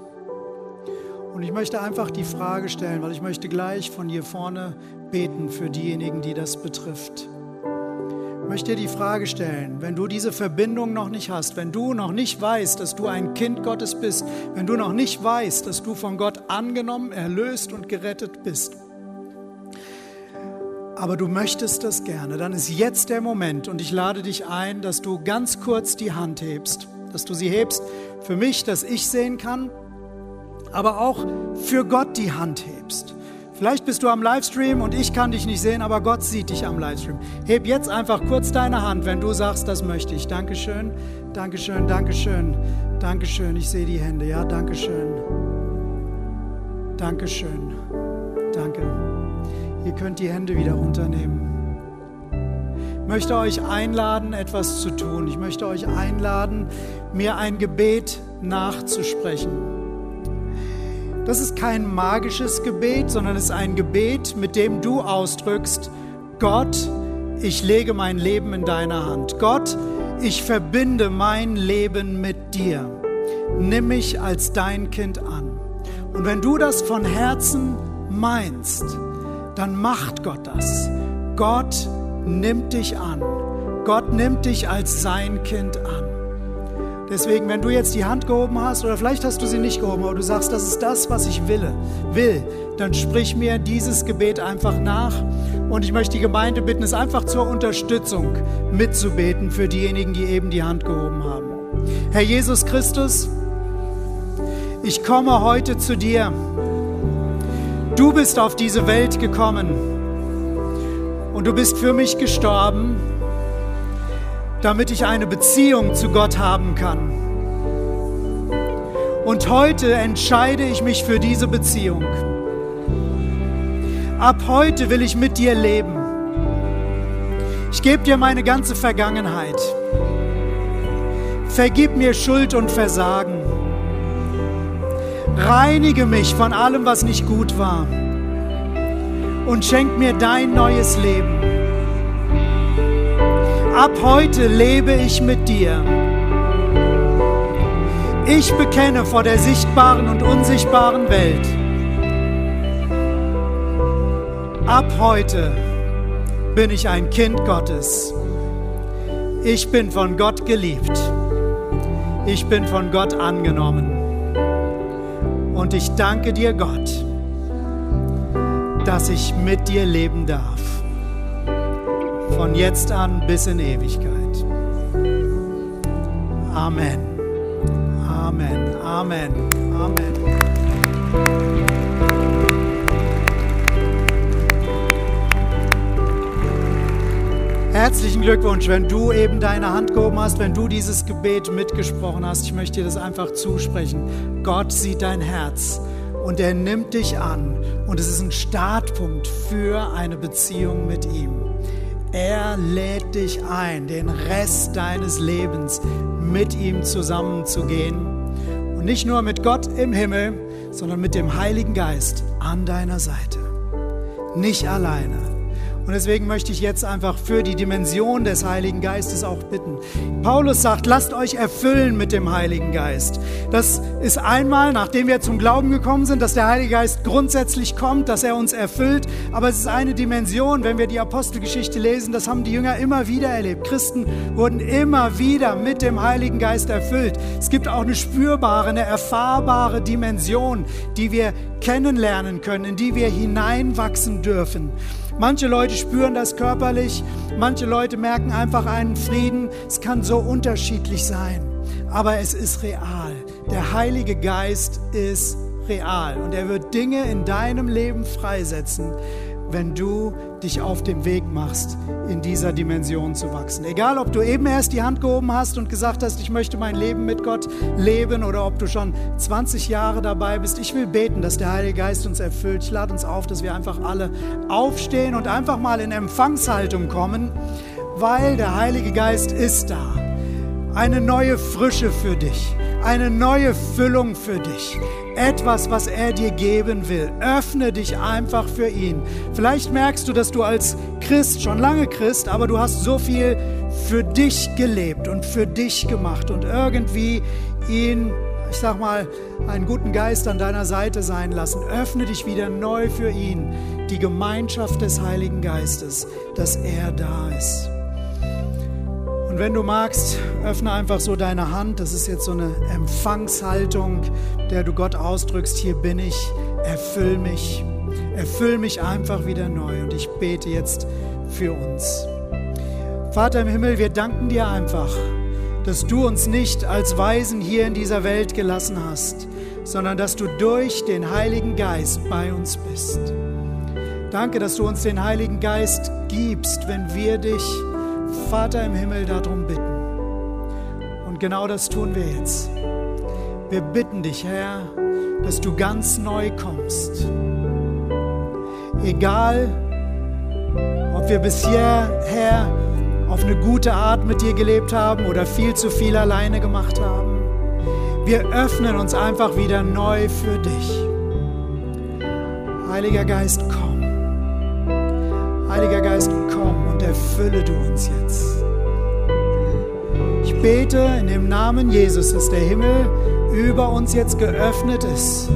Und ich möchte einfach die Frage stellen, weil ich möchte gleich von hier vorne beten für diejenigen, die das betrifft möchte dir die Frage stellen, wenn du diese Verbindung noch nicht hast, wenn du noch nicht weißt, dass du ein Kind Gottes bist, wenn du noch nicht weißt, dass du von Gott angenommen, erlöst und gerettet bist, aber du möchtest das gerne, dann ist jetzt der Moment und ich lade dich ein, dass du ganz kurz die Hand hebst, dass du sie hebst für mich, dass ich sehen kann, aber auch für Gott die Hand hebst. Vielleicht bist du am Livestream und ich kann dich nicht sehen, aber Gott sieht dich am Livestream. Heb jetzt einfach kurz deine Hand, wenn du sagst, das möchte ich. Dankeschön, Dankeschön, Dankeschön, Dankeschön. Ich sehe die Hände. Ja, Dankeschön. Dankeschön. Danke. Ihr könnt die Hände wieder runternehmen. Ich möchte euch einladen, etwas zu tun. Ich möchte euch einladen, mir ein Gebet nachzusprechen. Das ist kein magisches Gebet, sondern es ist ein Gebet, mit dem du ausdrückst, Gott, ich lege mein Leben in deine Hand. Gott, ich verbinde mein Leben mit dir. Nimm mich als dein Kind an. Und wenn du das von Herzen meinst, dann macht Gott das. Gott nimmt dich an. Gott nimmt dich als sein Kind an. Deswegen, wenn du jetzt die Hand gehoben hast oder vielleicht hast du sie nicht gehoben, aber du sagst, das ist das, was ich will, will, dann sprich mir dieses Gebet einfach nach. Und ich möchte die Gemeinde bitten, es einfach zur Unterstützung mitzubeten für diejenigen, die eben die Hand gehoben haben. Herr Jesus Christus, ich komme heute zu dir. Du bist auf diese Welt gekommen und du bist für mich gestorben damit ich eine Beziehung zu Gott haben kann. Und heute entscheide ich mich für diese Beziehung. Ab heute will ich mit dir leben. Ich gebe dir meine ganze Vergangenheit. Vergib mir Schuld und Versagen. Reinige mich von allem, was nicht gut war. Und schenk mir dein neues Leben. Ab heute lebe ich mit dir. Ich bekenne vor der sichtbaren und unsichtbaren Welt. Ab heute bin ich ein Kind Gottes. Ich bin von Gott geliebt. Ich bin von Gott angenommen. Und ich danke dir, Gott, dass ich mit dir leben darf von jetzt an bis in Ewigkeit. Amen. Amen. Amen. Amen. Herzlichen Glückwunsch, wenn du eben deine Hand gehoben hast, wenn du dieses Gebet mitgesprochen hast. Ich möchte dir das einfach zusprechen. Gott sieht dein Herz und er nimmt dich an und es ist ein Startpunkt für eine Beziehung mit ihm. Er lädt dich ein, den Rest deines Lebens mit ihm zusammenzugehen. Und nicht nur mit Gott im Himmel, sondern mit dem Heiligen Geist an deiner Seite. Nicht alleine. Und deswegen möchte ich jetzt einfach für die Dimension des Heiligen Geistes auch bitten. Paulus sagt, lasst euch erfüllen mit dem Heiligen Geist. Das ist einmal, nachdem wir zum Glauben gekommen sind, dass der Heilige Geist grundsätzlich kommt, dass er uns erfüllt. Aber es ist eine Dimension, wenn wir die Apostelgeschichte lesen, das haben die Jünger immer wieder erlebt. Christen wurden immer wieder mit dem Heiligen Geist erfüllt. Es gibt auch eine spürbare, eine erfahrbare Dimension, die wir kennenlernen können, in die wir hineinwachsen dürfen. Manche Leute spüren das körperlich, manche Leute merken einfach einen Frieden. Es kann so unterschiedlich sein, aber es ist real. Der Heilige Geist ist real und er wird Dinge in deinem Leben freisetzen, wenn du dich auf den Weg machst, in dieser Dimension zu wachsen. Egal, ob du eben erst die Hand gehoben hast und gesagt hast, ich möchte mein Leben mit Gott leben oder ob du schon 20 Jahre dabei bist. Ich will beten, dass der Heilige Geist uns erfüllt. Ich lade uns auf, dass wir einfach alle aufstehen und einfach mal in Empfangshaltung kommen, weil der Heilige Geist ist da. Eine neue Frische für dich, eine neue Füllung für dich etwas, was er dir geben will. Öffne dich einfach für ihn. Vielleicht merkst du, dass du als Christ, schon lange Christ, aber du hast so viel für dich gelebt und für dich gemacht und irgendwie ihn, ich sag mal, einen guten Geist an deiner Seite sein lassen. Öffne dich wieder neu für ihn, die Gemeinschaft des Heiligen Geistes, dass er da ist. Wenn du magst, öffne einfach so deine Hand. Das ist jetzt so eine Empfangshaltung, der du Gott ausdrückst, hier bin ich, erfüll mich. Erfüll mich einfach wieder neu. Und ich bete jetzt für uns. Vater im Himmel, wir danken dir einfach, dass du uns nicht als Weisen hier in dieser Welt gelassen hast, sondern dass du durch den Heiligen Geist bei uns bist. Danke, dass du uns den Heiligen Geist gibst, wenn wir dich Vater im Himmel darum bitten. Und genau das tun wir jetzt. Wir bitten dich, Herr, dass du ganz neu kommst. Egal, wir bis hierher auf eine gute Art mit dir gelebt haben oder viel zu viel alleine gemacht haben. Wir öffnen uns einfach wieder neu für dich. Heiliger Geist, komm. Heiliger Geist, komm und erfülle du uns jetzt. Ich bete in dem Namen Jesus, dass der Himmel über uns jetzt geöffnet ist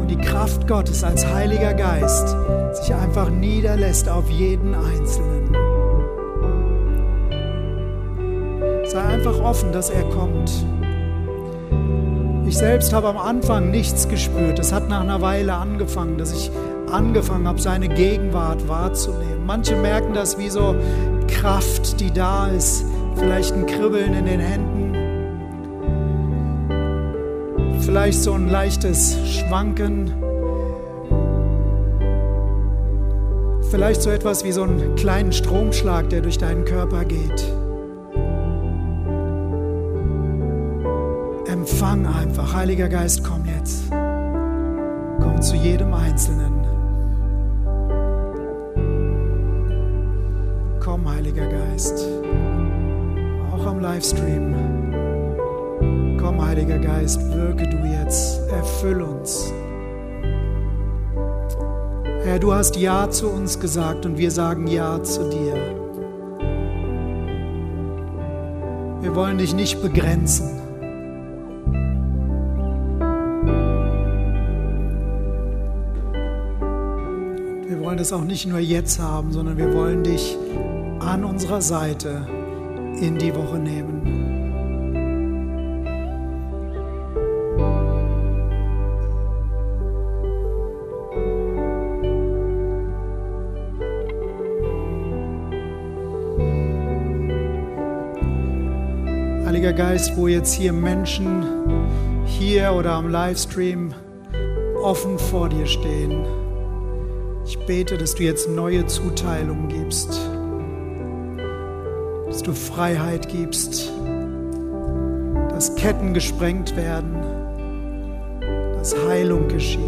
und die Kraft Gottes als Heiliger Geist sich einfach niederlässt auf jeden Einzelnen. Sei einfach offen, dass er kommt. Ich selbst habe am Anfang nichts gespürt. Es hat nach einer Weile angefangen, dass ich angefangen habe, seine Gegenwart wahrzunehmen. Manche merken das wie so Kraft, die da ist, vielleicht ein Kribbeln in den Händen, vielleicht so ein leichtes Schwanken, vielleicht so etwas wie so einen kleinen Stromschlag, der durch deinen Körper geht. Empfang einfach. Heiliger Geist, komm jetzt. Komm zu jedem Einzelnen. Geist. Auch am Livestream. Komm, Heiliger Geist, wirke du jetzt. Erfüll uns. Herr, du hast Ja zu uns gesagt und wir sagen Ja zu dir. Wir wollen dich nicht begrenzen. Wir wollen das auch nicht nur jetzt haben, sondern wir wollen dich an unserer Seite in die Woche nehmen. Heiliger Geist, wo jetzt hier Menschen hier oder am Livestream offen vor dir stehen. Ich bete, dass du jetzt neue Zuteilungen gibst, du Freiheit gibst, dass Ketten gesprengt werden, dass Heilung geschieht,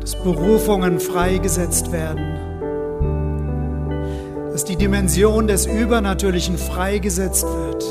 dass Berufungen freigesetzt werden, dass die Dimension des Übernatürlichen freigesetzt wird.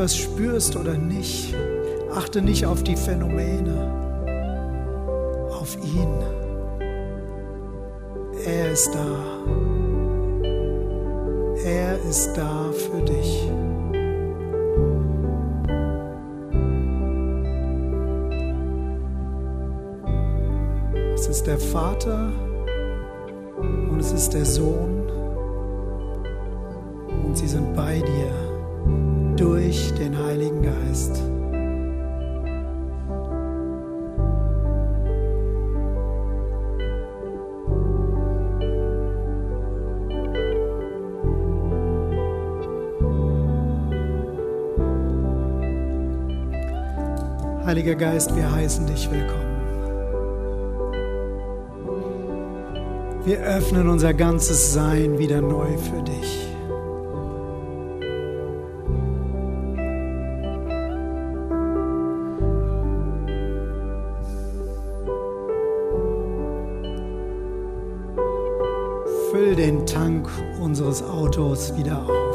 Etwas spürst oder nicht, achte nicht auf die Phänomene, auf ihn. Er ist da. Er ist da für dich. Es ist der Vater und es ist der Sohn und sie sind bei dir durch den Heiligen Geist. Heiliger Geist, wir heißen dich willkommen. Wir öffnen unser ganzes Sein wieder neu für dich. Unseres Autos wieder auf.